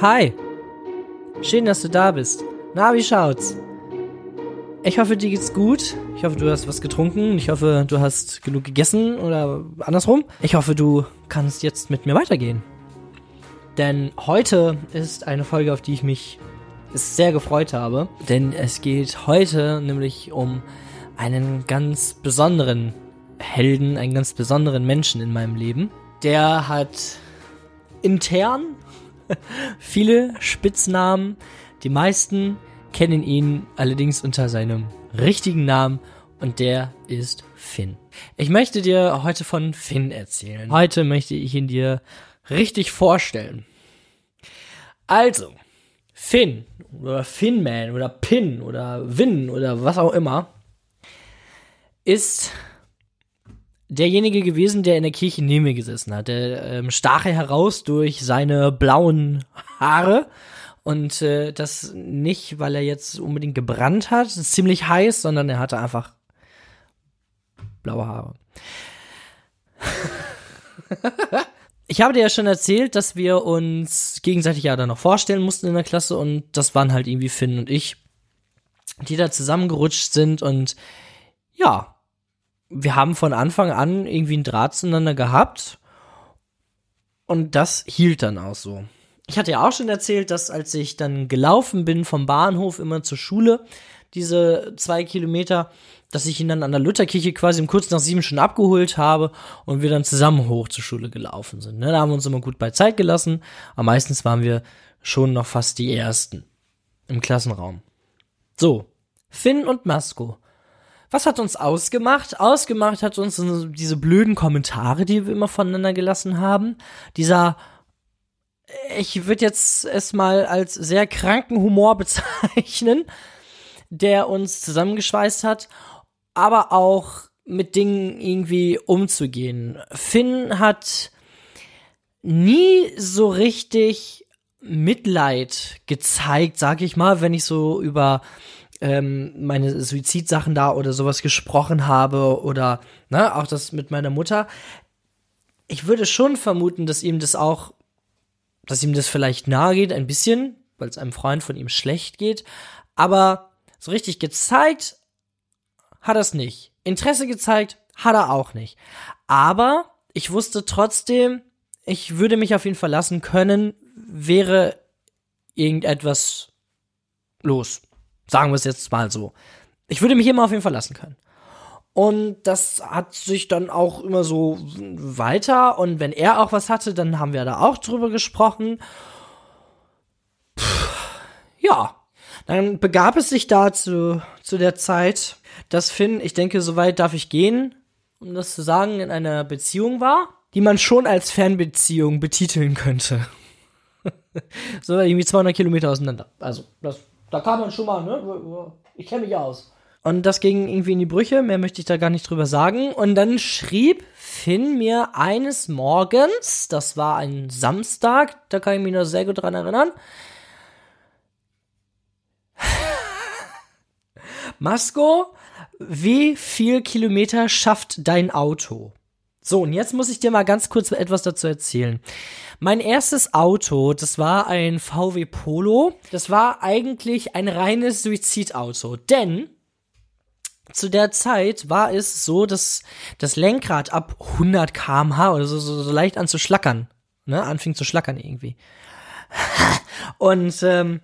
Hi. Schön, dass du da bist. Na, wie schaut's? Ich hoffe, dir geht's gut. Ich hoffe, du hast was getrunken. Ich hoffe, du hast genug gegessen oder andersrum. Ich hoffe, du kannst jetzt mit mir weitergehen. Denn heute ist eine Folge, auf die ich mich sehr gefreut habe. Denn es geht heute nämlich um einen ganz besonderen Helden, einen ganz besonderen Menschen in meinem Leben. Der hat intern viele Spitznamen. Die meisten kennen ihn allerdings unter seinem richtigen Namen und der ist Finn. Ich möchte dir heute von Finn erzählen. Heute möchte ich ihn dir richtig vorstellen. Also, Finn oder Finnman oder Pin oder Win oder was auch immer ist derjenige gewesen, der in der Kirche neben mir gesessen hat. Der ähm, stach heraus durch seine blauen Haare. Und äh, das nicht, weil er jetzt unbedingt gebrannt hat, ziemlich heiß, sondern er hatte einfach blaue Haare. ich habe dir ja schon erzählt, dass wir uns gegenseitig ja dann noch vorstellen mussten in der Klasse und das waren halt irgendwie Finn und ich, die da zusammengerutscht sind und ja, wir haben von Anfang an irgendwie einen Draht zueinander gehabt und das hielt dann auch so. Ich hatte ja auch schon erzählt, dass als ich dann gelaufen bin vom Bahnhof immer zur Schule, diese zwei Kilometer, dass ich ihn dann an der Lutherkirche quasi um kurz nach sieben schon abgeholt habe und wir dann zusammen hoch zur Schule gelaufen sind. Ne? Da haben wir uns immer gut bei Zeit gelassen, aber meistens waren wir schon noch fast die Ersten im Klassenraum. So, Finn und Masko was hat uns ausgemacht? Ausgemacht hat uns diese blöden Kommentare, die wir immer voneinander gelassen haben. Dieser, ich würde jetzt es mal als sehr kranken Humor bezeichnen, der uns zusammengeschweißt hat, aber auch mit Dingen irgendwie umzugehen. Finn hat nie so richtig Mitleid gezeigt, sag ich mal, wenn ich so über ähm, meine Suizidsachen da oder sowas gesprochen habe oder ne, auch das mit meiner Mutter. Ich würde schon vermuten, dass ihm das auch, dass ihm das vielleicht nahe geht, ein bisschen, weil es einem Freund von ihm schlecht geht. Aber so richtig gezeigt hat er es nicht. Interesse gezeigt hat er auch nicht. Aber ich wusste trotzdem, ich würde mich auf ihn verlassen können, wäre irgendetwas los. Sagen wir es jetzt mal so. Ich würde mich immer auf ihn verlassen können. Und das hat sich dann auch immer so weiter. Und wenn er auch was hatte, dann haben wir da auch drüber gesprochen. Puh, ja, dann begab es sich da zu, der Zeit, dass Finn, ich denke, soweit darf ich gehen, um das zu sagen, in einer Beziehung war, die man schon als Fernbeziehung betiteln könnte. so irgendwie 200 Kilometer auseinander. Also, das da kann man schon mal, ne? Ich kenne mich aus. Und das ging irgendwie in die Brüche, mehr möchte ich da gar nicht drüber sagen. Und dann schrieb Finn mir eines Morgens, das war ein Samstag, da kann ich mich noch sehr gut dran erinnern. Masko, wie viel Kilometer schafft dein Auto? So, und jetzt muss ich dir mal ganz kurz etwas dazu erzählen. Mein erstes Auto, das war ein VW Polo. Das war eigentlich ein reines Suizidauto, denn zu der Zeit war es so, dass das Lenkrad ab 100 km/h oder so, so, so leicht an zu schlackern, ne, anfing zu schlackern irgendwie. Und ähm,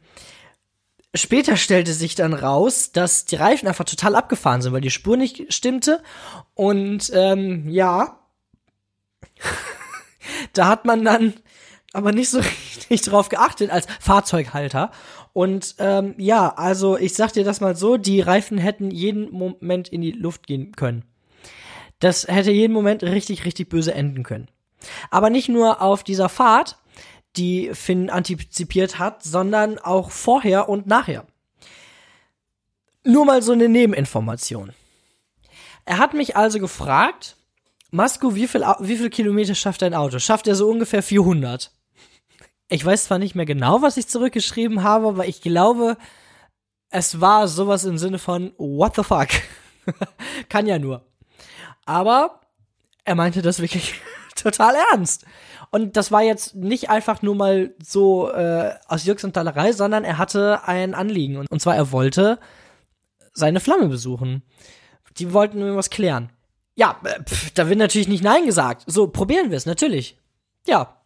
später stellte sich dann raus, dass die Reifen einfach total abgefahren sind, weil die Spur nicht stimmte. Und ähm, ja, da hat man dann aber nicht so richtig drauf geachtet als Fahrzeughalter. Und ähm, ja, also ich sag dir das mal so, die Reifen hätten jeden Moment in die Luft gehen können. Das hätte jeden Moment richtig, richtig böse enden können. Aber nicht nur auf dieser Fahrt, die Finn antizipiert hat, sondern auch vorher und nachher. Nur mal so eine Nebeninformation. Er hat mich also gefragt, Masko, wie viel, wie viel Kilometer schafft dein Auto? Schafft er so ungefähr 400? Ich weiß zwar nicht mehr genau, was ich zurückgeschrieben habe, aber ich glaube, es war sowas im Sinne von What the fuck? Kann ja nur. Aber er meinte das wirklich total ernst. Und das war jetzt nicht einfach nur mal so äh, aus Jux und Tallerei, sondern er hatte ein Anliegen. Und, und zwar, er wollte seine Flamme besuchen. Die wollten irgendwas klären. Ja, pf, da wird natürlich nicht Nein gesagt. So, probieren wir es, natürlich. Ja,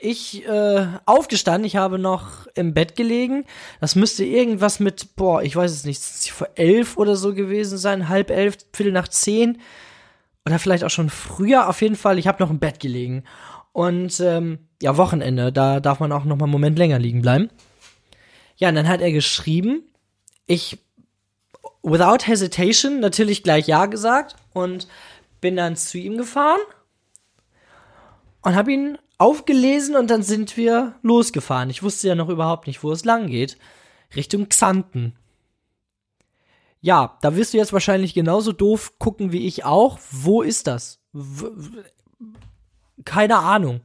ich äh, aufgestanden, ich habe noch im Bett gelegen. Das müsste irgendwas mit, boah, ich weiß es nicht, vor elf oder so gewesen sein, halb elf, viertel nach zehn. Oder vielleicht auch schon früher, auf jeden Fall. Ich habe noch im Bett gelegen. Und ähm, ja, Wochenende, da darf man auch noch mal einen Moment länger liegen bleiben. Ja, und dann hat er geschrieben, ich without hesitation natürlich gleich ja gesagt und bin dann zu ihm gefahren und habe ihn aufgelesen und dann sind wir losgefahren. Ich wusste ja noch überhaupt nicht, wo es lang geht. Richtung Xanten. Ja, da wirst du jetzt wahrscheinlich genauso doof gucken wie ich auch. Wo ist das? W keine Ahnung.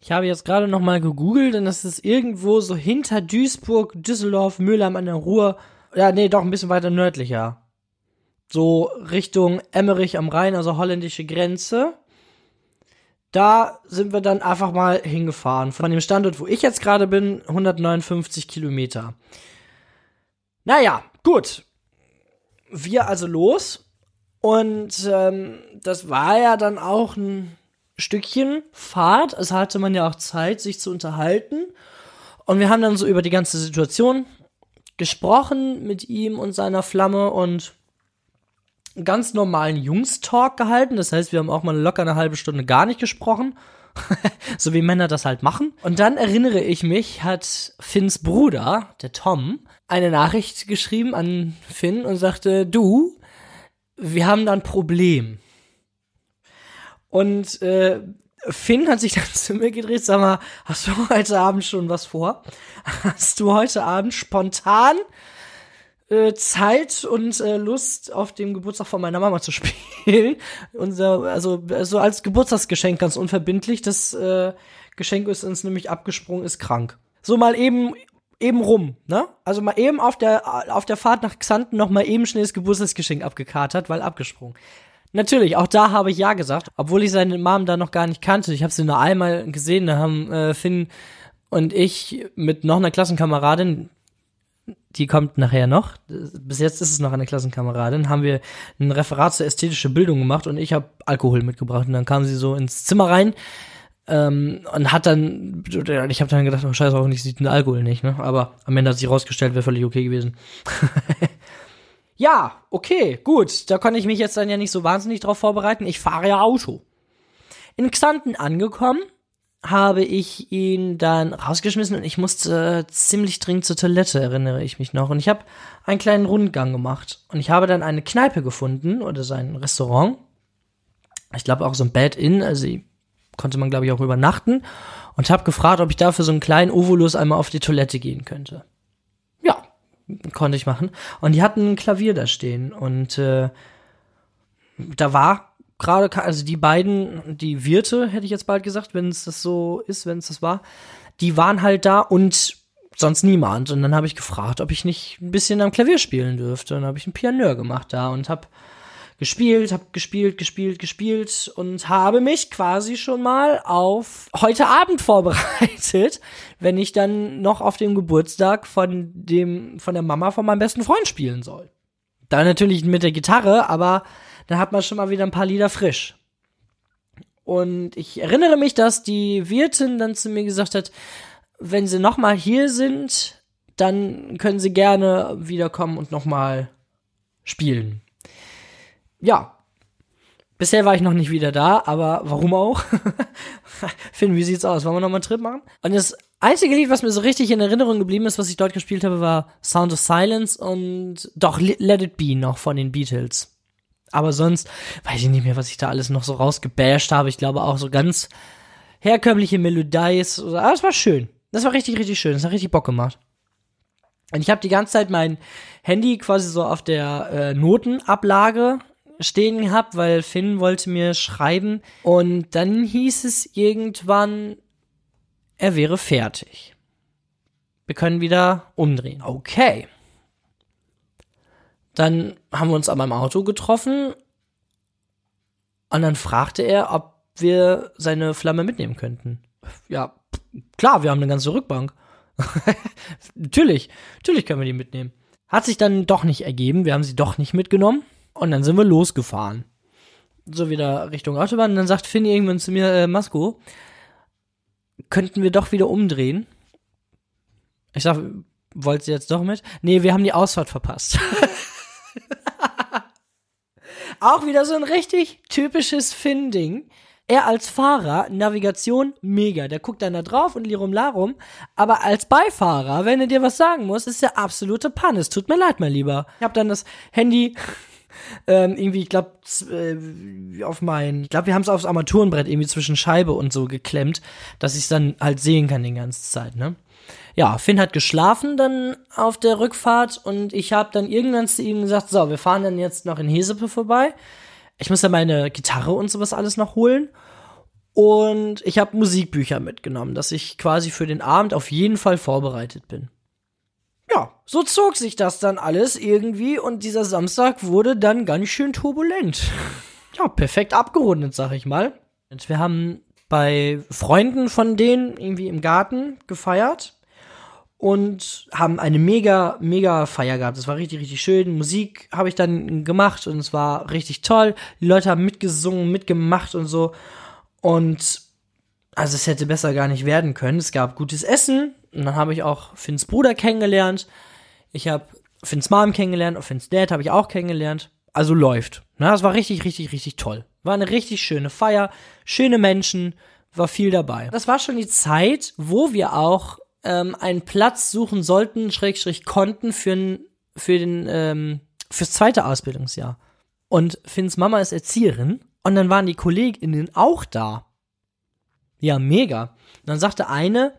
Ich habe jetzt gerade noch mal gegoogelt und das ist irgendwo so hinter Duisburg, Düsseldorf, Mülheim an der Ruhr. Ja, nee, doch ein bisschen weiter nördlicher. So Richtung Emmerich am Rhein, also holländische Grenze da sind wir dann einfach mal hingefahren. Von dem Standort, wo ich jetzt gerade bin, 159 Kilometer. Naja, gut. Wir also los. Und ähm, das war ja dann auch ein Stückchen Fahrt. Es hatte man ja auch Zeit, sich zu unterhalten. Und wir haben dann so über die ganze Situation gesprochen mit ihm und seiner Flamme und ganz normalen Jungs-Talk gehalten. Das heißt, wir haben auch mal locker eine halbe Stunde gar nicht gesprochen. so wie Männer das halt machen. Und dann erinnere ich mich, hat Finns Bruder, der Tom, eine Nachricht geschrieben an Finn und sagte, du, wir haben da ein Problem. Und äh, Finn hat sich dann zu mir gedreht, sag mal, hast du heute Abend schon was vor? Hast du heute Abend spontan äh, Zeit und äh, Lust auf dem Geburtstag von meiner Mama zu spielen. Unser, also so als Geburtstagsgeschenk ganz unverbindlich. Das äh, Geschenk ist uns nämlich abgesprungen, ist krank. So mal eben eben rum, ne? Also mal eben auf der auf der Fahrt nach Xanten noch mal eben schnell das Geburtstagsgeschenk abgekatert, weil abgesprungen. Natürlich, auch da habe ich ja gesagt, obwohl ich seine Mom da noch gar nicht kannte. Ich habe sie nur einmal gesehen, da haben äh, Finn und ich mit noch einer Klassenkameradin, die kommt nachher noch. Bis jetzt ist es noch eine Klassenkameradin. Haben wir ein Referat zur ästhetischen Bildung gemacht und ich habe Alkohol mitgebracht. Und dann kam sie so ins Zimmer rein ähm, und hat dann, ich habe dann gedacht, oh scheiße, hoffentlich sieht den Alkohol nicht. Ne? Aber am Ende hat sich rausgestellt, wäre völlig okay gewesen. ja, okay, gut. Da konnte ich mich jetzt dann ja nicht so wahnsinnig drauf vorbereiten. Ich fahre ja Auto. In Xanten angekommen habe ich ihn dann rausgeschmissen und ich musste äh, ziemlich dringend zur Toilette, erinnere ich mich noch. Und ich habe einen kleinen Rundgang gemacht. Und ich habe dann eine Kneipe gefunden oder sein Restaurant. Ich glaube auch so ein Bed-In, also konnte man glaube ich auch übernachten. Und habe gefragt, ob ich dafür so einen kleinen Ovolus einmal auf die Toilette gehen könnte. Konnte ich machen. Und die hatten ein Klavier da stehen. Und äh, da war gerade, also die beiden, die Wirte, hätte ich jetzt bald gesagt, wenn es das so ist, wenn es das war, die waren halt da und sonst niemand. Und dann habe ich gefragt, ob ich nicht ein bisschen am Klavier spielen dürfte. Und dann habe ich einen Pianeur gemacht da und habe gespielt, habe gespielt, gespielt, gespielt und habe mich quasi schon mal auf heute Abend vorbereitet, wenn ich dann noch auf dem Geburtstag von dem von der Mama von meinem besten Freund spielen soll. Da natürlich mit der Gitarre, aber dann hat man schon mal wieder ein paar Lieder frisch. Und ich erinnere mich, dass die Wirtin dann zu mir gesagt hat, wenn sie nochmal hier sind, dann können sie gerne wiederkommen und nochmal spielen. Ja. Bisher war ich noch nicht wieder da, aber warum auch? Finn, wie sieht's aus? Wollen wir nochmal einen Trip machen? Und das einzige Lied, was mir so richtig in Erinnerung geblieben ist, was ich dort gespielt habe, war Sound of Silence und doch Let It Be noch von den Beatles. Aber sonst weiß ich nicht mehr, was ich da alles noch so rausgebasht habe. Ich glaube auch so ganz herkömmliche Melodies. Aber es war schön. Das war richtig, richtig schön. Das hat richtig Bock gemacht. Und ich habe die ganze Zeit mein Handy quasi so auf der äh, Notenablage stehen gehabt, weil Finn wollte mir schreiben. Und dann hieß es irgendwann, er wäre fertig. Wir können wieder umdrehen. Okay. Dann haben wir uns an meinem Auto getroffen und dann fragte er, ob wir seine Flamme mitnehmen könnten. Ja, klar, wir haben eine ganze Rückbank. natürlich, natürlich können wir die mitnehmen. Hat sich dann doch nicht ergeben, wir haben sie doch nicht mitgenommen und dann sind wir losgefahren. So wieder Richtung Autobahn und dann sagt Finn irgendwann zu mir, äh, Masko, könnten wir doch wieder umdrehen? Ich sag, wollt ihr jetzt doch mit? Nee, wir haben die Ausfahrt verpasst. Auch wieder so ein richtig typisches Finn-Ding. Er als Fahrer, Navigation, mega. Der guckt dann da drauf und lirum larum. Aber als Beifahrer, wenn er dir was sagen muss, ist der absolute Panne. Es tut mir leid, mein Lieber. Ich habe dann das Handy ähm, irgendwie, ich glaube, äh, auf mein, ich glaube, wir haben es aufs Armaturenbrett irgendwie zwischen Scheibe und so geklemmt, dass ich es dann halt sehen kann die ganze Zeit, ne? Ja, Finn hat geschlafen dann auf der Rückfahrt und ich habe dann irgendwann zu ihm gesagt, so, wir fahren dann jetzt noch in Hesepe vorbei. Ich muss ja meine Gitarre und sowas alles noch holen. Und ich habe Musikbücher mitgenommen, dass ich quasi für den Abend auf jeden Fall vorbereitet bin. Ja, so zog sich das dann alles irgendwie und dieser Samstag wurde dann ganz schön turbulent. Ja, perfekt abgerundet, sag ich mal. Und wir haben bei Freunden von denen irgendwie im Garten gefeiert und haben eine mega, mega Feier gehabt. Das war richtig, richtig schön. Musik habe ich dann gemacht und es war richtig toll. Die Leute haben mitgesungen, mitgemacht und so. Und also es hätte besser gar nicht werden können. Es gab gutes Essen und dann habe ich auch Finns Bruder kennengelernt. Ich habe Finns Mom kennengelernt und Finns Dad habe ich auch kennengelernt. Also läuft. Na, das war richtig, richtig, richtig toll. War eine richtig schöne Feier, schöne Menschen, war viel dabei. Das war schon die Zeit, wo wir auch ähm, einen Platz suchen sollten, Schrägstrich konnten für, für den, ähm, fürs zweite Ausbildungsjahr. Und Finns Mama ist Erzieherin und dann waren die KollegInnen auch da. Ja, mega. Und dann sagte eine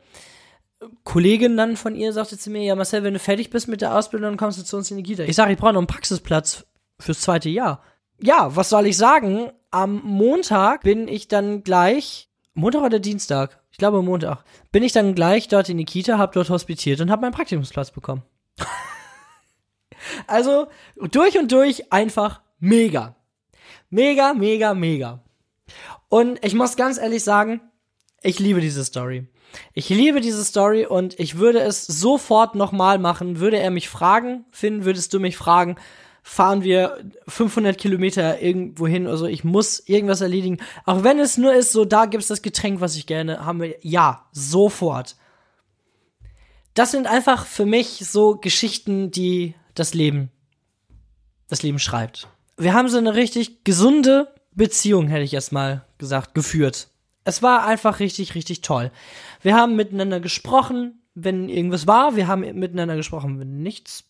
Kollegin dann von ihr, sagte zu mir, ja Marcel, wenn du fertig bist mit der Ausbildung, dann kommst du zu uns in die Kita. Ich sage, ich brauche noch einen Praxisplatz fürs zweite Jahr. Ja, was soll ich sagen? Am Montag bin ich dann gleich, Montag oder Dienstag? Ich glaube Montag. Bin ich dann gleich dort in die Kita, hab dort hospitiert und hab meinen Praktikumsplatz bekommen. also durch und durch einfach mega. Mega, mega, mega. Und ich muss ganz ehrlich sagen, ich liebe diese Story. Ich liebe diese Story und ich würde es sofort nochmal machen. Würde er mich fragen, Finn, würdest du mich fragen, fahren wir 500 Kilometer irgendwo hin oder so. Ich muss irgendwas erledigen. Auch wenn es nur ist, so da gibt's das Getränk, was ich gerne haben will. Ja, sofort. Das sind einfach für mich so Geschichten, die das Leben, das Leben schreibt. Wir haben so eine richtig gesunde Beziehung, hätte ich erstmal gesagt, geführt. Es war einfach richtig, richtig toll. Wir haben miteinander gesprochen, wenn irgendwas war. Wir haben miteinander gesprochen, wenn nichts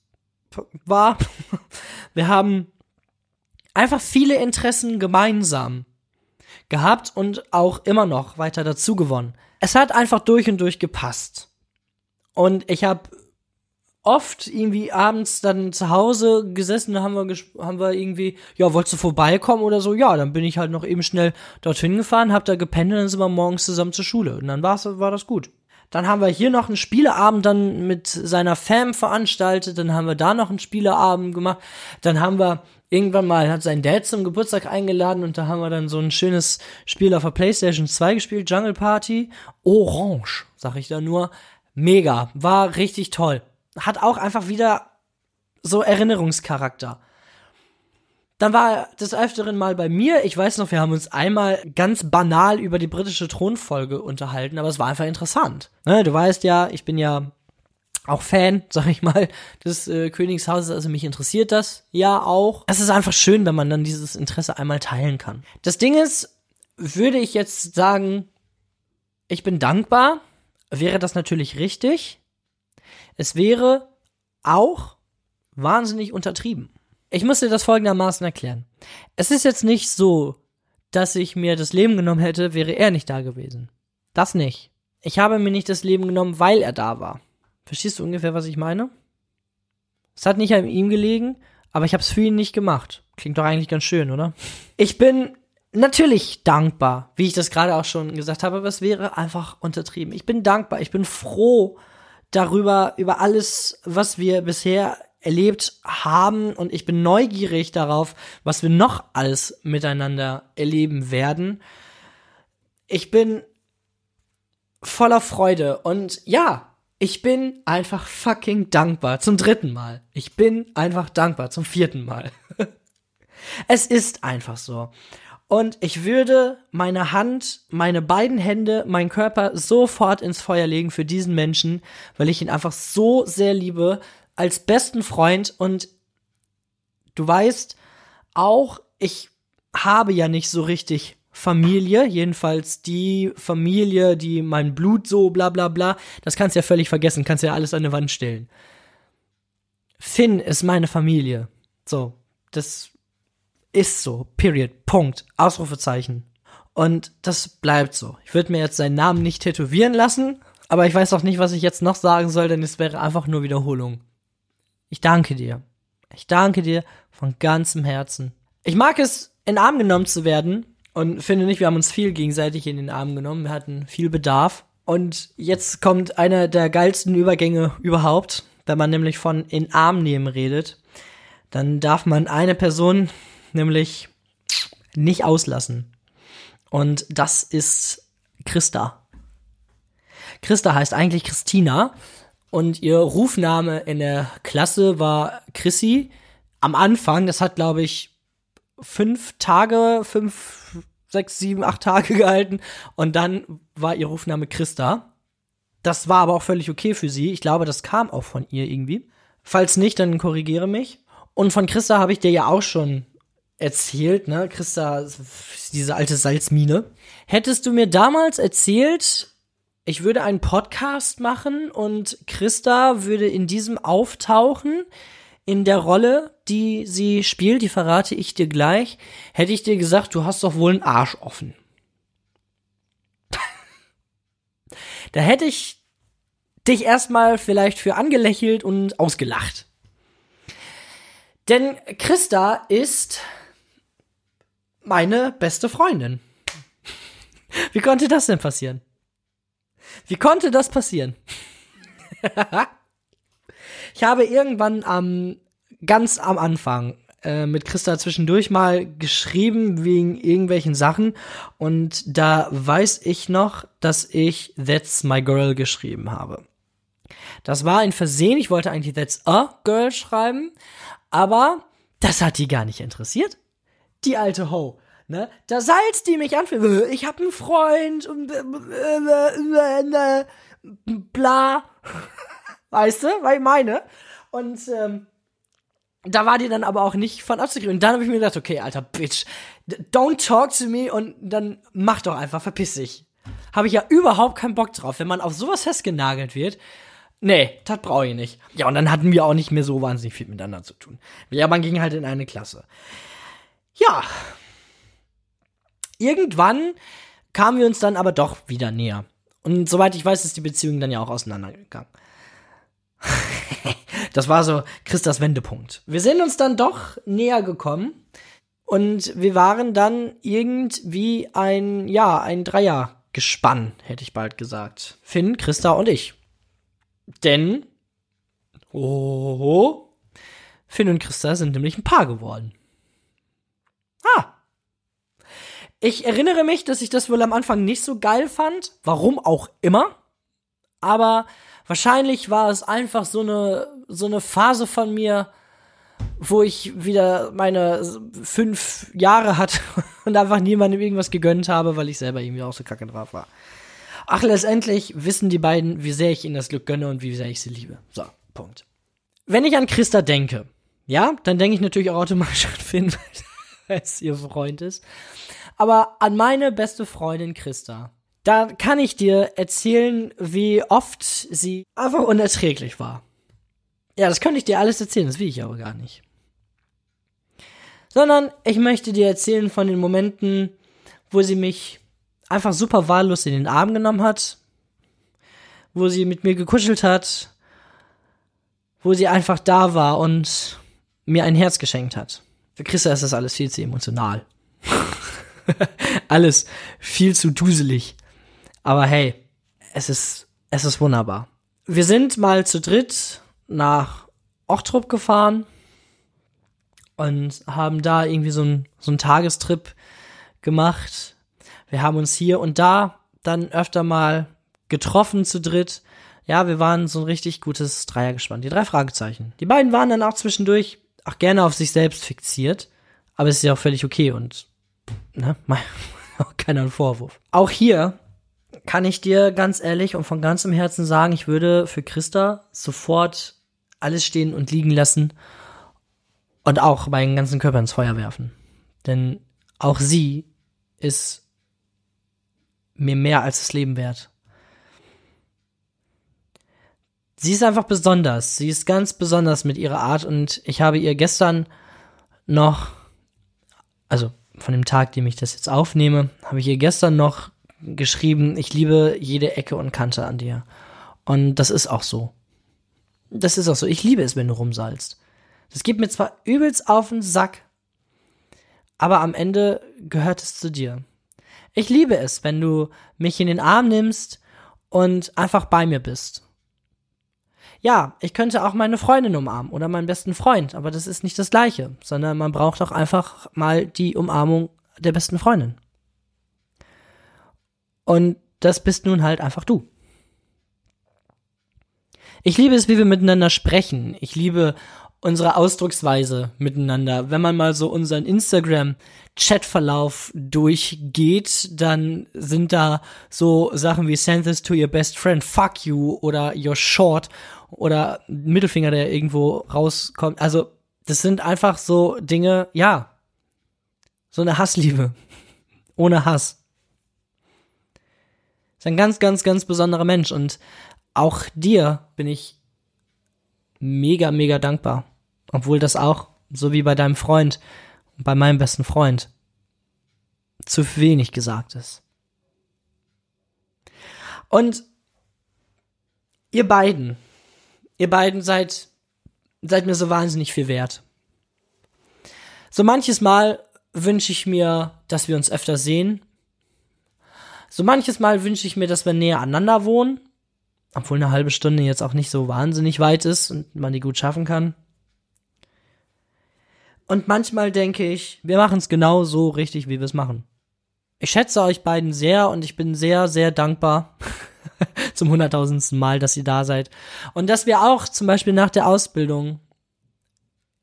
war. Wir haben einfach viele Interessen gemeinsam gehabt und auch immer noch weiter dazu gewonnen. Es hat einfach durch und durch gepasst. Und ich habe oft irgendwie abends dann zu Hause gesessen, haben wir, haben wir irgendwie, ja, wolltest du vorbeikommen oder so? Ja, dann bin ich halt noch eben schnell dorthin gefahren, hab da gepennt und dann sind wir morgens zusammen zur Schule. Und dann war's, war das gut. Dann haben wir hier noch einen Spieleabend dann mit seiner Fam veranstaltet. Dann haben wir da noch einen Spieleabend gemacht. Dann haben wir irgendwann mal, hat sein Dad zum Geburtstag eingeladen und da haben wir dann so ein schönes Spiel auf der Playstation 2 gespielt, Jungle Party. Orange, sag ich da nur. Mega, war richtig toll. Hat auch einfach wieder so Erinnerungscharakter. Dann war er des Öfteren mal bei mir. Ich weiß noch, wir haben uns einmal ganz banal über die britische Thronfolge unterhalten, aber es war einfach interessant. Ne, du weißt ja, ich bin ja auch Fan, sag ich mal, des äh, Königshauses, also mich interessiert das ja auch. Es ist einfach schön, wenn man dann dieses Interesse einmal teilen kann. Das Ding ist, würde ich jetzt sagen, ich bin dankbar, wäre das natürlich richtig. Es wäre auch wahnsinnig untertrieben. Ich muss dir das folgendermaßen erklären. Es ist jetzt nicht so, dass ich mir das Leben genommen hätte, wäre er nicht da gewesen. Das nicht. Ich habe mir nicht das Leben genommen, weil er da war. Verstehst du ungefähr, was ich meine? Es hat nicht an ihm gelegen, aber ich habe es für ihn nicht gemacht. Klingt doch eigentlich ganz schön, oder? Ich bin natürlich dankbar, wie ich das gerade auch schon gesagt habe, aber es wäre einfach untertrieben. Ich bin dankbar, ich bin froh darüber, über alles, was wir bisher erlebt haben und ich bin neugierig darauf, was wir noch alles miteinander erleben werden. Ich bin voller Freude. Und ja, ich bin einfach fucking dankbar. Zum dritten Mal. Ich bin einfach dankbar. Zum vierten Mal. es ist einfach so. Und ich würde meine Hand, meine beiden Hände, meinen Körper sofort ins Feuer legen für diesen Menschen, weil ich ihn einfach so sehr liebe, als besten Freund. Und du weißt, auch ich habe ja nicht so richtig Familie, jedenfalls die Familie, die mein Blut so bla bla bla, das kannst du ja völlig vergessen, kannst ja alles an eine Wand stellen. Finn ist meine Familie. So, das ist so. Period. Punkt. Ausrufezeichen. Und das bleibt so. Ich würde mir jetzt seinen Namen nicht tätowieren lassen, aber ich weiß auch nicht, was ich jetzt noch sagen soll, denn es wäre einfach nur Wiederholung. Ich danke dir. Ich danke dir von ganzem Herzen. Ich mag es, in Arm genommen zu werden, und finde nicht, wir haben uns viel gegenseitig in den Arm genommen. Wir hatten viel Bedarf. Und jetzt kommt einer der geilsten Übergänge überhaupt. Wenn man nämlich von in Arm nehmen redet, dann darf man eine Person nämlich nicht auslassen. Und das ist Christa. Christa heißt eigentlich Christina und ihr Rufname in der Klasse war Chrissy. Am Anfang, das hat glaube ich fünf Tage, fünf, sechs, sieben, acht Tage gehalten und dann war ihr Rufname Christa. Das war aber auch völlig okay für sie. Ich glaube, das kam auch von ihr irgendwie. Falls nicht, dann korrigiere mich. Und von Christa habe ich dir ja auch schon erzählt, ne? Christa, diese alte Salzmine. Hättest du mir damals erzählt, ich würde einen Podcast machen und Christa würde in diesem auftauchen, in der Rolle, die sie spielt, die verrate ich dir gleich, hätte ich dir gesagt, du hast doch wohl einen Arsch offen. da hätte ich dich erstmal vielleicht für angelächelt und ausgelacht. Denn Christa ist meine beste Freundin. Wie konnte das denn passieren? Wie konnte das passieren? Ich habe irgendwann am ganz am Anfang äh, mit Christa zwischendurch mal geschrieben wegen irgendwelchen Sachen und da weiß ich noch, dass ich That's My Girl geschrieben habe. Das war ein Versehen, ich wollte eigentlich That's a Girl schreiben, aber das hat die gar nicht interessiert. Die alte Ho. Ne? Da salzt die mich an für, ich hab einen Freund und bla. Weißt du, weil ich meine. Und ähm, da war die dann aber auch nicht von abzukriegen. Und dann habe ich mir gedacht, okay, alter Bitch, don't talk to me und dann mach doch einfach, verpiss dich. Habe ich ja überhaupt keinen Bock drauf, wenn man auf sowas festgenagelt wird. Nee, das brauche ich nicht. Ja, und dann hatten wir auch nicht mehr so wahnsinnig viel miteinander zu tun. Ja, man ging halt in eine Klasse. Ja. Irgendwann kamen wir uns dann aber doch wieder näher. Und soweit ich weiß, ist die Beziehung dann ja auch auseinandergegangen. das war so Christas Wendepunkt. Wir sind uns dann doch näher gekommen und wir waren dann irgendwie ein, ja, ein Dreiergespann, hätte ich bald gesagt. Finn, Christa und ich. Denn, oh, Finn und Christa sind nämlich ein Paar geworden. Ah. Ich erinnere mich, dass ich das wohl am Anfang nicht so geil fand. Warum auch immer. Aber Wahrscheinlich war es einfach so eine, so eine Phase von mir, wo ich wieder meine fünf Jahre hatte und einfach niemandem irgendwas gegönnt habe, weil ich selber irgendwie auch so kacke drauf war. Ach, letztendlich wissen die beiden, wie sehr ich ihnen das Glück gönne und wie sehr ich sie liebe. So, Punkt. Wenn ich an Christa denke, ja, dann denke ich natürlich auch automatisch an Finn, es ihr Freund ist. Aber an meine beste Freundin Christa. Da kann ich dir erzählen, wie oft sie einfach unerträglich war. Ja, das könnte ich dir alles erzählen, das will ich aber gar nicht. Sondern ich möchte dir erzählen von den Momenten, wo sie mich einfach super wahllos in den Arm genommen hat, wo sie mit mir gekuschelt hat, wo sie einfach da war und mir ein Herz geschenkt hat. Für Christa ist das alles viel zu emotional. alles viel zu duselig. Aber hey, es ist, es ist wunderbar. Wir sind mal zu dritt nach Ochtrup gefahren und haben da irgendwie so ein so ein Tagestrip gemacht. Wir haben uns hier und da dann öfter mal getroffen zu dritt. Ja, wir waren so ein richtig gutes Dreiergespann. Die drei Fragezeichen. Die beiden waren dann auch zwischendurch auch gerne auf sich selbst fixiert. Aber es ist ja auch völlig okay und, ne, keiner Vorwurf. Auch hier kann ich dir ganz ehrlich und von ganzem Herzen sagen, ich würde für Christa sofort alles stehen und liegen lassen und auch meinen ganzen Körper ins Feuer werfen. Denn auch sie ist mir mehr als das Leben wert. Sie ist einfach besonders. Sie ist ganz besonders mit ihrer Art und ich habe ihr gestern noch, also von dem Tag, dem ich das jetzt aufnehme, habe ich ihr gestern noch geschrieben, ich liebe jede Ecke und Kante an dir. Und das ist auch so. Das ist auch so. Ich liebe es, wenn du rumsalzt. Das geht mir zwar übelst auf den Sack, aber am Ende gehört es zu dir. Ich liebe es, wenn du mich in den Arm nimmst und einfach bei mir bist. Ja, ich könnte auch meine Freundin umarmen oder meinen besten Freund, aber das ist nicht das gleiche, sondern man braucht auch einfach mal die Umarmung der besten Freundin. Und das bist nun halt einfach du. Ich liebe es, wie wir miteinander sprechen. Ich liebe unsere Ausdrucksweise miteinander. Wenn man mal so unseren Instagram-Chatverlauf durchgeht, dann sind da so Sachen wie send this to your best friend, fuck you oder you're short oder Mittelfinger, der irgendwo rauskommt. Also, das sind einfach so Dinge, ja. So eine Hassliebe. Ohne Hass. Ist ein ganz, ganz, ganz besonderer Mensch und auch dir bin ich mega, mega dankbar. Obwohl das auch, so wie bei deinem Freund und bei meinem besten Freund, zu wenig gesagt ist. Und ihr beiden, ihr beiden seid, seid mir so wahnsinnig viel wert. So manches Mal wünsche ich mir, dass wir uns öfter sehen, so manches Mal wünsche ich mir, dass wir näher aneinander wohnen. Obwohl eine halbe Stunde jetzt auch nicht so wahnsinnig weit ist und man die gut schaffen kann. Und manchmal denke ich, wir machen es genau so richtig, wie wir es machen. Ich schätze euch beiden sehr und ich bin sehr, sehr dankbar zum hunderttausendsten Mal, dass ihr da seid. Und dass wir auch zum Beispiel nach der Ausbildung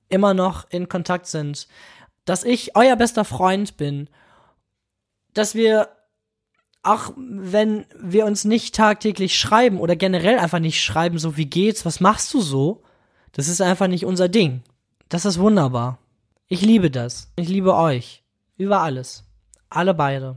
immer noch in Kontakt sind. Dass ich euer bester Freund bin. Dass wir auch wenn wir uns nicht tagtäglich schreiben oder generell einfach nicht schreiben, so wie geht's, was machst du so? Das ist einfach nicht unser Ding. Das ist wunderbar. Ich liebe das. Ich liebe euch. Über alles. Alle beide.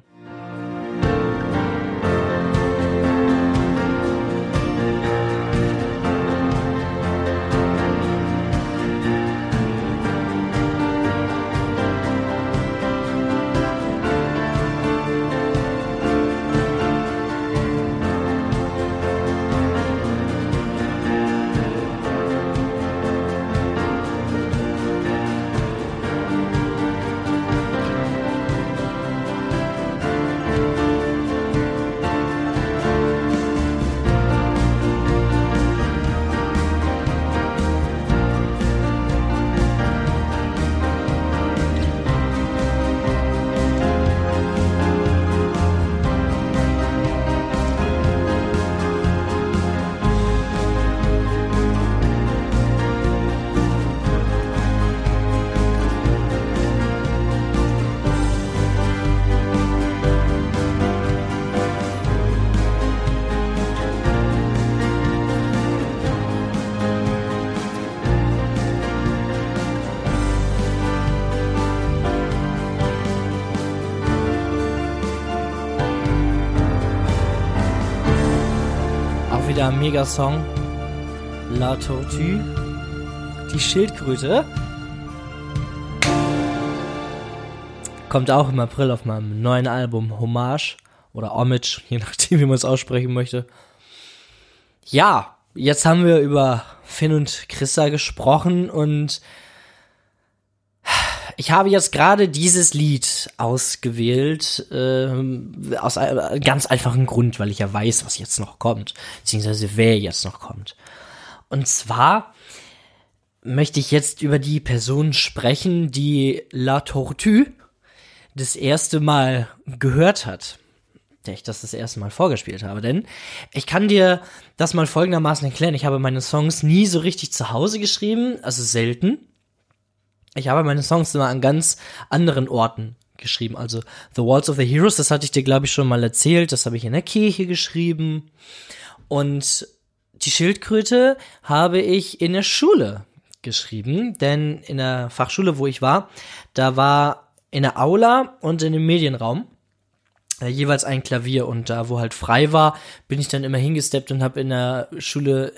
Wieder ein Megasong. La Tortue. Die Schildkröte. Kommt auch im April auf meinem neuen Album Hommage oder Homage, je nachdem, wie man es aussprechen möchte. Ja, jetzt haben wir über Finn und Christa gesprochen und ich habe jetzt gerade dieses Lied ausgewählt, äh, aus einem ganz einfachen Grund, weil ich ja weiß, was jetzt noch kommt, beziehungsweise wer jetzt noch kommt. Und zwar möchte ich jetzt über die Person sprechen, die La Tortue das erste Mal gehört hat. der ich das das erste Mal vorgespielt habe. Denn ich kann dir das mal folgendermaßen erklären. Ich habe meine Songs nie so richtig zu Hause geschrieben, also selten. Ich habe meine Songs immer an ganz anderen Orten geschrieben. Also The Walls of the Heroes, das hatte ich dir, glaube ich, schon mal erzählt. Das habe ich in der Kirche geschrieben. Und die Schildkröte habe ich in der Schule geschrieben. Denn in der Fachschule, wo ich war, da war in der Aula und in dem Medienraum äh, jeweils ein Klavier und da, wo halt frei war, bin ich dann immer hingesteppt und habe in der Schule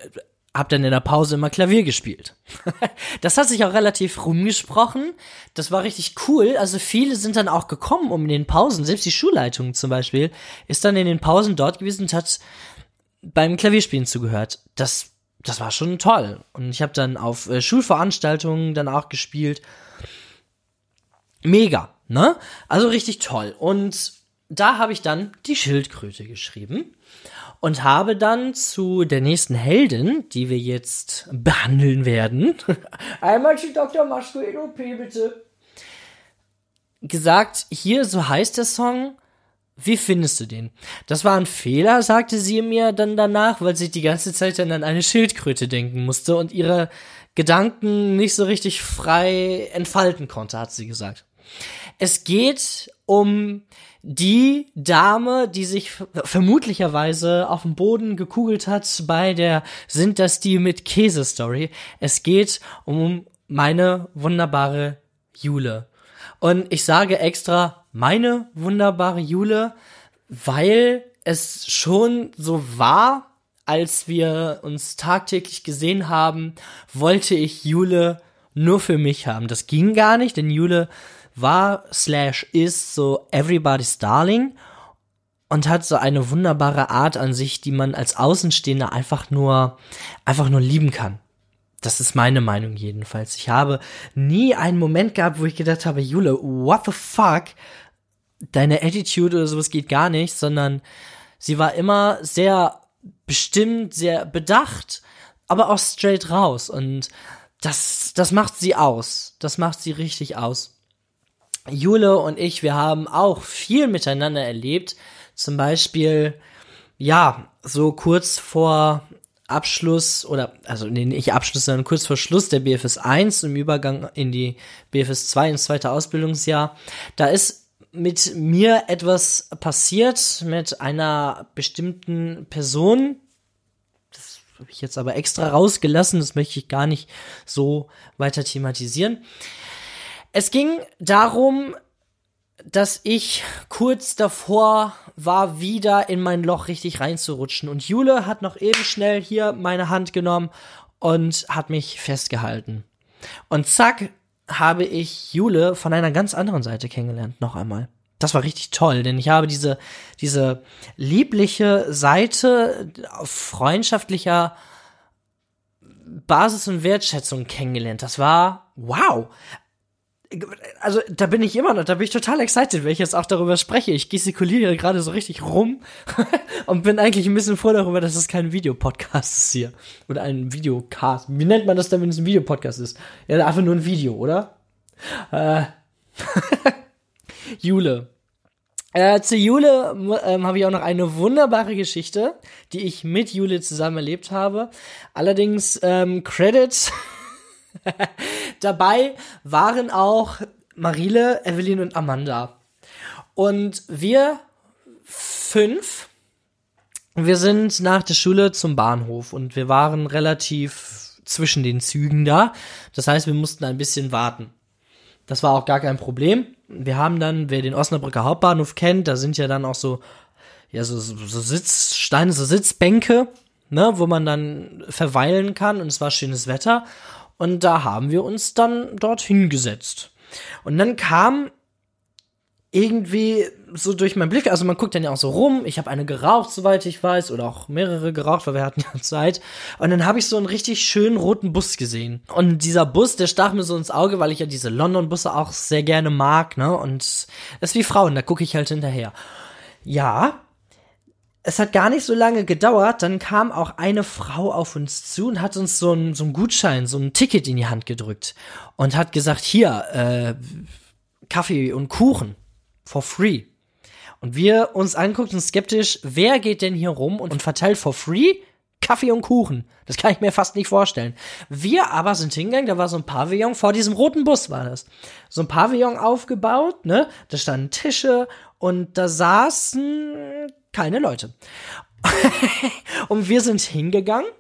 hab dann in der Pause immer Klavier gespielt. das hat sich auch relativ rumgesprochen. Das war richtig cool. Also viele sind dann auch gekommen, um in den Pausen, selbst die Schulleitung zum Beispiel, ist dann in den Pausen dort gewesen und hat beim Klavierspielen zugehört. Das, das war schon toll. Und ich habe dann auf äh, Schulveranstaltungen dann auch gespielt. Mega, ne? Also richtig toll. Und da habe ich dann die Schildkröte geschrieben und habe dann zu der nächsten Heldin, die wir jetzt behandeln werden, einmal zu Dr. Maschko OP bitte, gesagt, hier, so heißt der Song, wie findest du den? Das war ein Fehler, sagte sie mir dann danach, weil sie die ganze Zeit dann an eine Schildkröte denken musste und ihre Gedanken nicht so richtig frei entfalten konnte, hat sie gesagt. Es geht um die Dame, die sich vermutlicherweise auf dem Boden gekugelt hat bei der Sind das die mit Käse Story. Es geht um meine wunderbare Jule. Und ich sage extra meine wunderbare Jule, weil es schon so war, als wir uns tagtäglich gesehen haben, wollte ich Jule nur für mich haben. Das ging gar nicht, denn Jule war slash ist so everybody's darling und hat so eine wunderbare Art an sich, die man als Außenstehender einfach nur, einfach nur lieben kann. Das ist meine Meinung jedenfalls. Ich habe nie einen Moment gehabt, wo ich gedacht habe, Jule, what the fuck? Deine Attitude oder sowas geht gar nicht, sondern sie war immer sehr bestimmt, sehr bedacht, aber auch straight raus und das, das macht sie aus. Das macht sie richtig aus. Jule und ich, wir haben auch viel miteinander erlebt. Zum Beispiel, ja, so kurz vor Abschluss oder, also nee, nicht Abschluss, sondern kurz vor Schluss der BFS 1 im Übergang in die BFS 2 ins zweite Ausbildungsjahr. Da ist mit mir etwas passiert mit einer bestimmten Person. Das habe ich jetzt aber extra rausgelassen, das möchte ich gar nicht so weiter thematisieren. Es ging darum, dass ich kurz davor war, wieder in mein Loch richtig reinzurutschen. Und Jule hat noch eben schnell hier meine Hand genommen und hat mich festgehalten. Und zack, habe ich Jule von einer ganz anderen Seite kennengelernt, noch einmal. Das war richtig toll, denn ich habe diese, diese liebliche Seite auf freundschaftlicher Basis und Wertschätzung kennengelernt. Das war wow also da bin ich immer noch, da bin ich total excited, wenn ich jetzt auch darüber spreche. Ich gestikuliere gerade so richtig rum und bin eigentlich ein bisschen froh darüber, dass es kein Videopodcast ist hier. Oder ein Videocast. Wie nennt man das dann, wenn es ein Videopodcast ist? Ja, einfach nur ein Video, oder? Äh. Jule. Äh, zu Jule ähm, habe ich auch noch eine wunderbare Geschichte, die ich mit Jule zusammen erlebt habe. Allerdings ähm, Credits Dabei waren auch Marile, Evelyn und Amanda. Und wir fünf, wir sind nach der Schule zum Bahnhof und wir waren relativ zwischen den Zügen da. Das heißt, wir mussten ein bisschen warten. Das war auch gar kein Problem. Wir haben dann, wer den Osnabrücker Hauptbahnhof kennt, da sind ja dann auch so, ja, so, so, Sitzsteine, so Sitzbänke, ne, wo man dann verweilen kann und es war schönes Wetter. Und da haben wir uns dann dort hingesetzt. Und dann kam irgendwie so durch meinen Blick, also man guckt dann ja auch so rum, ich habe eine geraucht, soweit ich weiß, oder auch mehrere geraucht, weil wir hatten ja Zeit. Und dann habe ich so einen richtig schönen roten Bus gesehen. Und dieser Bus, der stach mir so ins Auge, weil ich ja diese London-Busse auch sehr gerne mag, ne? Und es ist wie Frauen, da gucke ich halt hinterher. Ja, es hat gar nicht so lange gedauert, dann kam auch eine Frau auf uns zu und hat uns so einen so einen Gutschein, so ein Ticket in die Hand gedrückt und hat gesagt, hier, äh, Kaffee und Kuchen for free. Und wir uns angucken skeptisch, wer geht denn hier rum und, und verteilt for free Kaffee und Kuchen. Das kann ich mir fast nicht vorstellen. Wir aber sind hingegangen, da war so ein Pavillon, vor diesem roten Bus war das. So ein Pavillon aufgebaut, ne? Da standen Tische und da saßen keine Leute. und wir sind hingegangen,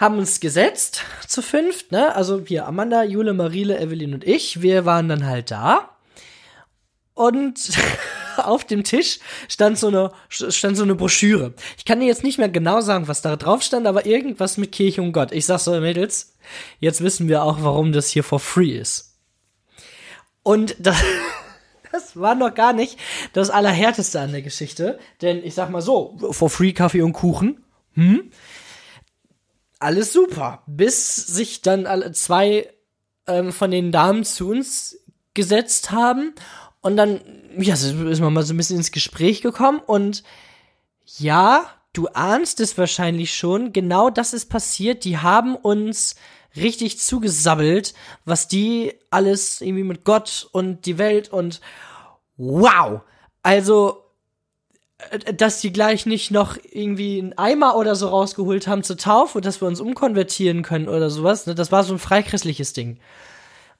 haben uns gesetzt zu fünft, ne? Also hier Amanda, Jule, Marile, Evelyn und ich. Wir waren dann halt da. Und auf dem Tisch stand so eine stand so eine Broschüre. Ich kann dir jetzt nicht mehr genau sagen, was da drauf stand, aber irgendwas mit Kirche und Gott. Ich sag so, Mädels, jetzt wissen wir auch, warum das hier for free ist. Und das, das war noch gar nicht das Allerhärteste an der Geschichte, denn ich sag mal so, for free Kaffee und Kuchen, hm? Alles super, bis sich dann alle zwei ähm, von den Damen zu uns gesetzt haben und dann, ja, ist man mal so ein bisschen ins Gespräch gekommen und ja, du ahnst es wahrscheinlich schon, genau das ist passiert. Die haben uns richtig zugesabbelt, was die alles irgendwie mit Gott und die Welt und wow. Also, äh, dass die gleich nicht noch irgendwie einen Eimer oder so rausgeholt haben zur Taufe, dass wir uns umkonvertieren können oder sowas, ne? das war so ein freikristliches Ding.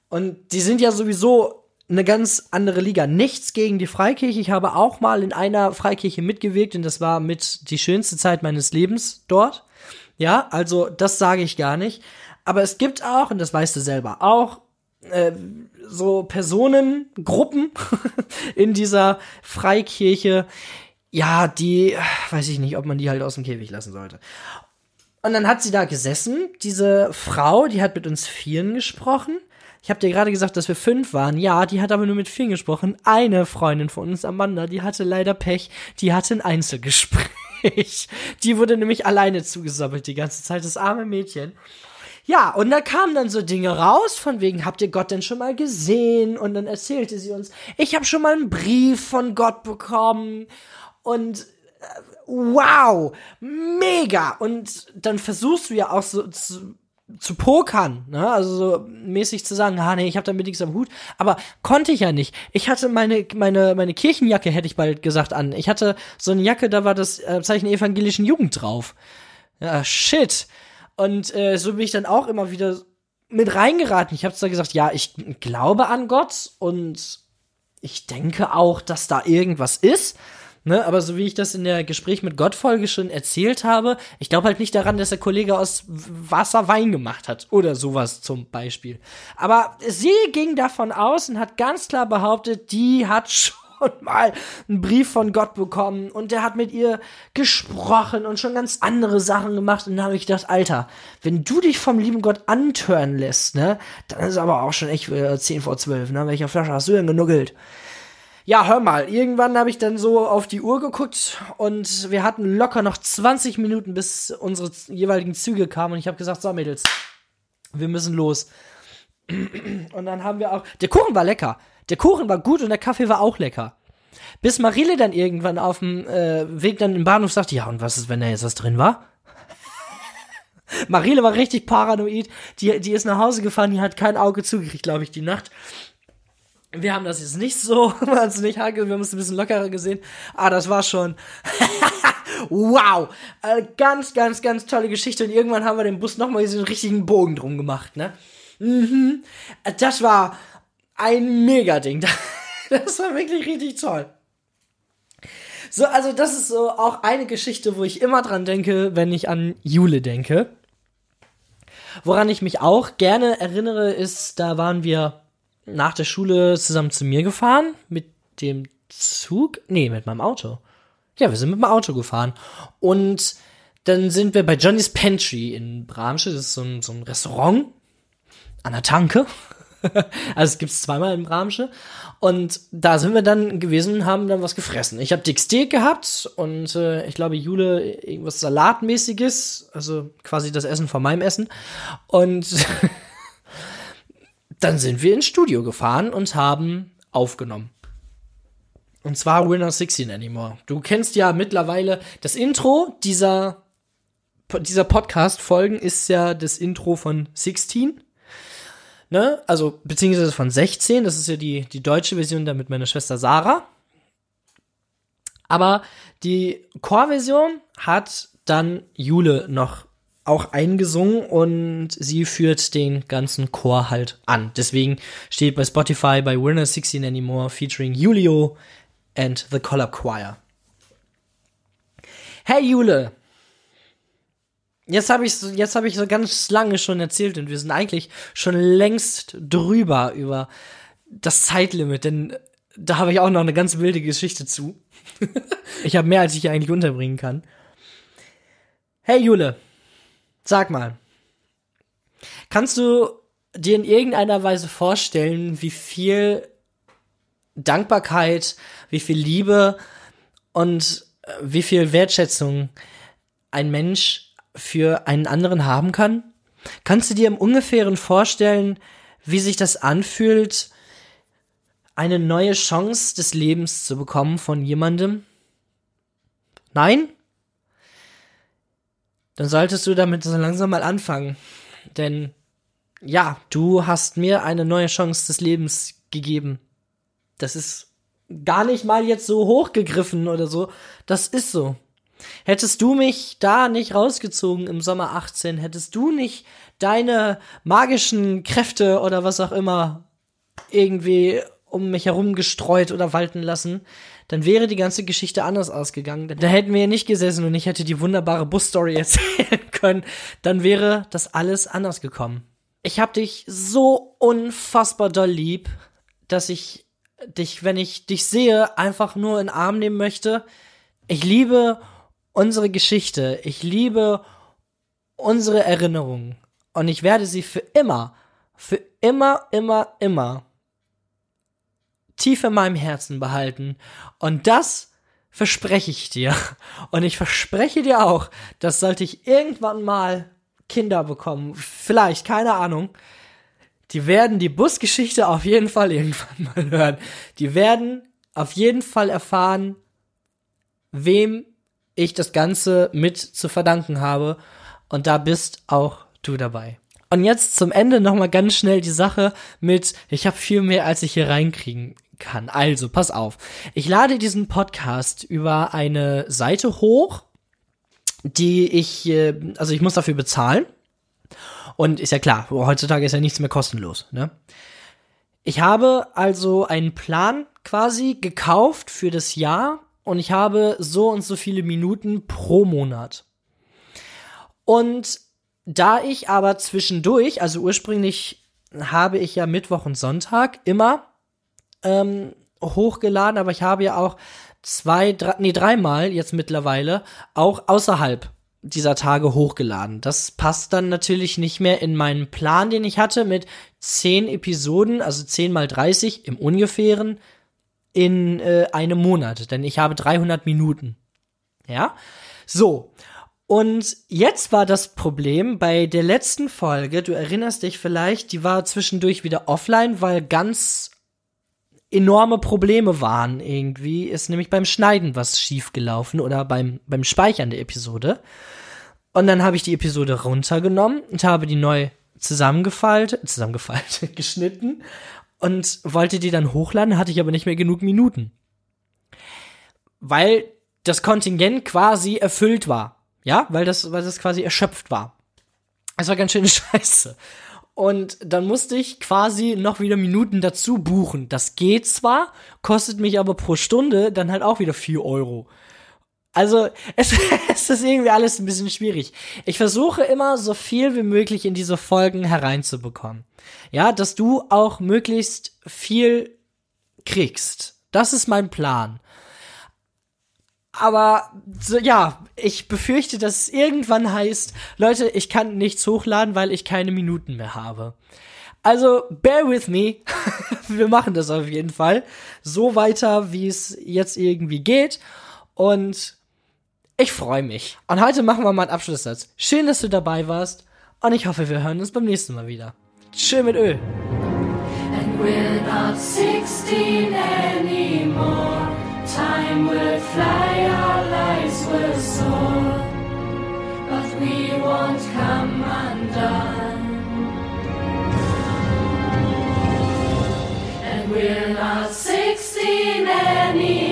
Und die sind ja sowieso eine ganz andere Liga. Nichts gegen die Freikirche. Ich habe auch mal in einer Freikirche mitgewirkt und das war mit die schönste Zeit meines Lebens dort. Ja, also das sage ich gar nicht. Aber es gibt auch, und das weißt du selber auch, äh, so Personengruppen in dieser Freikirche, ja, die, weiß ich nicht, ob man die halt aus dem Käfig lassen sollte. Und dann hat sie da gesessen, diese Frau, die hat mit uns Vieren gesprochen ich habe dir gerade gesagt, dass wir fünf waren. Ja, die hat aber nur mit vier gesprochen. Eine Freundin von uns, Amanda, die hatte leider Pech. Die hatte ein Einzelgespräch. Die wurde nämlich alleine zugesammelt die ganze Zeit, das arme Mädchen. Ja, und da kamen dann so Dinge raus, von wegen, habt ihr Gott denn schon mal gesehen? Und dann erzählte sie uns, ich habe schon mal einen Brief von Gott bekommen. Und äh, wow, mega. Und dann versuchst du ja auch so zu, zu pokern, ne? Also so mäßig zu sagen, ah nee, ich habe damit nichts am Hut, aber konnte ich ja nicht. Ich hatte meine meine meine Kirchenjacke hätte ich bald gesagt an. Ich hatte so eine Jacke, da war das äh, Zeichen evangelischen Jugend drauf. Ja, shit. Und äh, so bin ich dann auch immer wieder mit reingeraten. Ich habe zwar gesagt, ja, ich glaube an Gott und ich denke auch, dass da irgendwas ist, Ne, aber so wie ich das in der Gespräch mit Gott-Folge schon erzählt habe, ich glaube halt nicht daran, dass der Kollege aus Wasser Wein gemacht hat oder sowas zum Beispiel. Aber sie ging davon aus und hat ganz klar behauptet, die hat schon mal einen Brief von Gott bekommen und der hat mit ihr gesprochen und schon ganz andere Sachen gemacht und dann habe ich gedacht, Alter, wenn du dich vom lieben Gott antören lässt, ne, dann ist aber auch schon echt äh, 10 vor 12, ne, welcher Flasche hast du denn genuggelt? Ja, hör mal, irgendwann habe ich dann so auf die Uhr geguckt und wir hatten locker noch 20 Minuten, bis unsere jeweiligen Züge kamen und ich habe gesagt, so Mädels, wir müssen los. Und dann haben wir auch, der Kuchen war lecker, der Kuchen war gut und der Kaffee war auch lecker. Bis Marile dann irgendwann auf dem äh, Weg dann im Bahnhof sagte, ja, und was ist, wenn da jetzt was drin war? Marile war richtig paranoid. Die, die ist nach Hause gefahren, die hat kein Auge zugekriegt, glaube ich, die Nacht. Wir haben das jetzt nicht so wahnsinnig nicht wir haben es ein bisschen lockerer gesehen. Ah, das war schon. wow! Eine ganz, ganz, ganz tolle Geschichte. Und irgendwann haben wir den Bus nochmal diesen richtigen Bogen drum gemacht, ne? Mhm. Das war ein Mega-Ding. Das war wirklich richtig toll. So, also das ist so auch eine Geschichte, wo ich immer dran denke, wenn ich an Jule denke. Woran ich mich auch gerne erinnere, ist, da waren wir nach der Schule zusammen zu mir gefahren mit dem Zug. Nee, mit meinem Auto. Ja, wir sind mit dem Auto gefahren. Und dann sind wir bei Johnny's Pantry in Bramsche. Das ist so ein, so ein Restaurant an der Tanke. also es gibt's zweimal in Bramsche. Und da sind wir dann gewesen und haben dann was gefressen. Ich habe Dick Steak gehabt und äh, ich glaube Jule irgendwas Salatmäßiges. Also quasi das Essen von meinem Essen. Und dann sind wir ins Studio gefahren und haben aufgenommen. Und zwar Not 16 Anymore. Du kennst ja mittlerweile das Intro dieser, dieser Podcast-Folgen ist ja das Intro von 16. Ne? Also, beziehungsweise von 16. Das ist ja die, die deutsche Version da mit meiner Schwester Sarah. Aber die Chorversion hat dann Jule noch auch eingesungen und sie führt den ganzen Chor halt an. Deswegen steht bei Spotify bei Winner 16 Anymore featuring Julio and the Collab Choir. Hey Jule! Jetzt habe ich so, jetzt habe ich so ganz lange schon erzählt und wir sind eigentlich schon längst drüber über das Zeitlimit, denn da habe ich auch noch eine ganz wilde Geschichte zu. ich habe mehr, als ich eigentlich unterbringen kann. Hey Jule, sag mal, kannst du dir in irgendeiner Weise vorstellen, wie viel Dankbarkeit, wie viel Liebe und äh, wie viel Wertschätzung ein Mensch für einen anderen haben kann? Kannst du dir im ungefähren vorstellen, wie sich das anfühlt, eine neue Chance des Lebens zu bekommen von jemandem? Nein? Dann solltest du damit so langsam mal anfangen. Denn ja, du hast mir eine neue Chance des Lebens gegeben. Das ist gar nicht mal jetzt so hochgegriffen oder so. Das ist so. Hättest du mich da nicht rausgezogen im Sommer 18, hättest du nicht deine magischen Kräfte oder was auch immer irgendwie um mich herum gestreut oder walten lassen, dann wäre die ganze Geschichte anders ausgegangen. Da hätten wir nicht gesessen und ich hätte die wunderbare Busstory erzählen können. Dann wäre das alles anders gekommen. Ich hab dich so unfassbar doll lieb, dass ich dich, wenn ich dich sehe, einfach nur in den Arm nehmen möchte. Ich liebe unsere Geschichte. Ich liebe unsere Erinnerungen. Und ich werde sie für immer, für immer, immer, immer tief in meinem Herzen behalten. Und das verspreche ich dir. Und ich verspreche dir auch, dass sollte ich irgendwann mal Kinder bekommen, vielleicht, keine Ahnung, die werden die Busgeschichte auf jeden Fall irgendwann mal hören. Die werden auf jeden Fall erfahren, wem ich das Ganze mit zu verdanken habe. Und da bist auch du dabei. Und jetzt zum Ende nochmal ganz schnell die Sache mit, ich habe viel mehr, als ich hier reinkriegen kann. Also, pass auf. Ich lade diesen Podcast über eine Seite hoch, die ich, äh, also ich muss dafür bezahlen. Und ist ja klar, heutzutage ist ja nichts mehr kostenlos, ne? Ich habe also einen Plan quasi gekauft für das Jahr und ich habe so und so viele Minuten pro Monat. Und da ich aber zwischendurch, also ursprünglich habe ich ja Mittwoch und Sonntag immer ähm, hochgeladen, aber ich habe ja auch zwei, drei, nee, dreimal jetzt mittlerweile auch außerhalb dieser Tage hochgeladen. Das passt dann natürlich nicht mehr in meinen Plan, den ich hatte mit zehn Episoden, also zehn mal 30 im ungefähren in äh, einem Monat, denn ich habe 300 Minuten. Ja? So. Und jetzt war das Problem bei der letzten Folge, du erinnerst dich vielleicht, die war zwischendurch wieder offline, weil ganz enorme Probleme waren irgendwie, ist nämlich beim Schneiden was schiefgelaufen oder beim, beim Speichern der Episode. Und dann habe ich die Episode runtergenommen und habe die neu zusammengefaltet, zusammengefaltet, geschnitten und wollte die dann hochladen, hatte ich aber nicht mehr genug Minuten. Weil das Kontingent quasi erfüllt war. Ja, weil das, weil das quasi erschöpft war. Es war ganz schön scheiße. Und dann musste ich quasi noch wieder Minuten dazu buchen. Das geht zwar, kostet mich aber pro Stunde dann halt auch wieder vier Euro. Also, es, es ist irgendwie alles ein bisschen schwierig. Ich versuche immer so viel wie möglich in diese Folgen hereinzubekommen. Ja, dass du auch möglichst viel kriegst. Das ist mein Plan. Aber so, ja, ich befürchte, dass es irgendwann heißt, Leute, ich kann nichts hochladen, weil ich keine Minuten mehr habe. Also, bear with me. Wir machen das auf jeden Fall. So weiter, wie es jetzt irgendwie geht. Und ich freue mich. Und heute machen wir mal einen Abschlusssatz. Schön, dass du dabei warst. Und ich hoffe, wir hören uns beim nächsten Mal wieder. Tschö mit Öl. And we're not 16 anymore. Time will fly, our lives will soar, but we won't come undone. And we're not 16 anymore.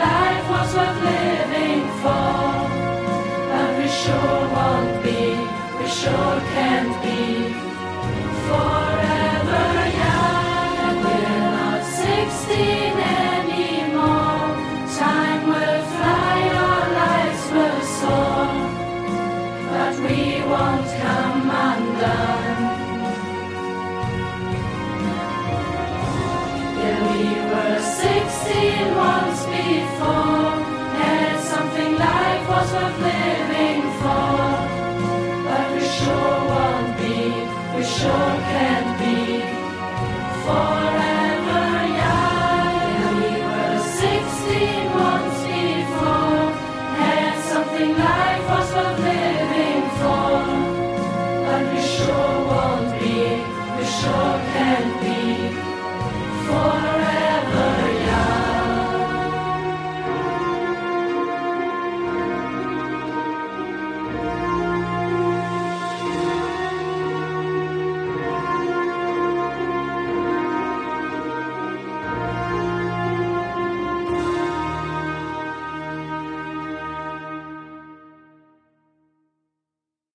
Life was worth living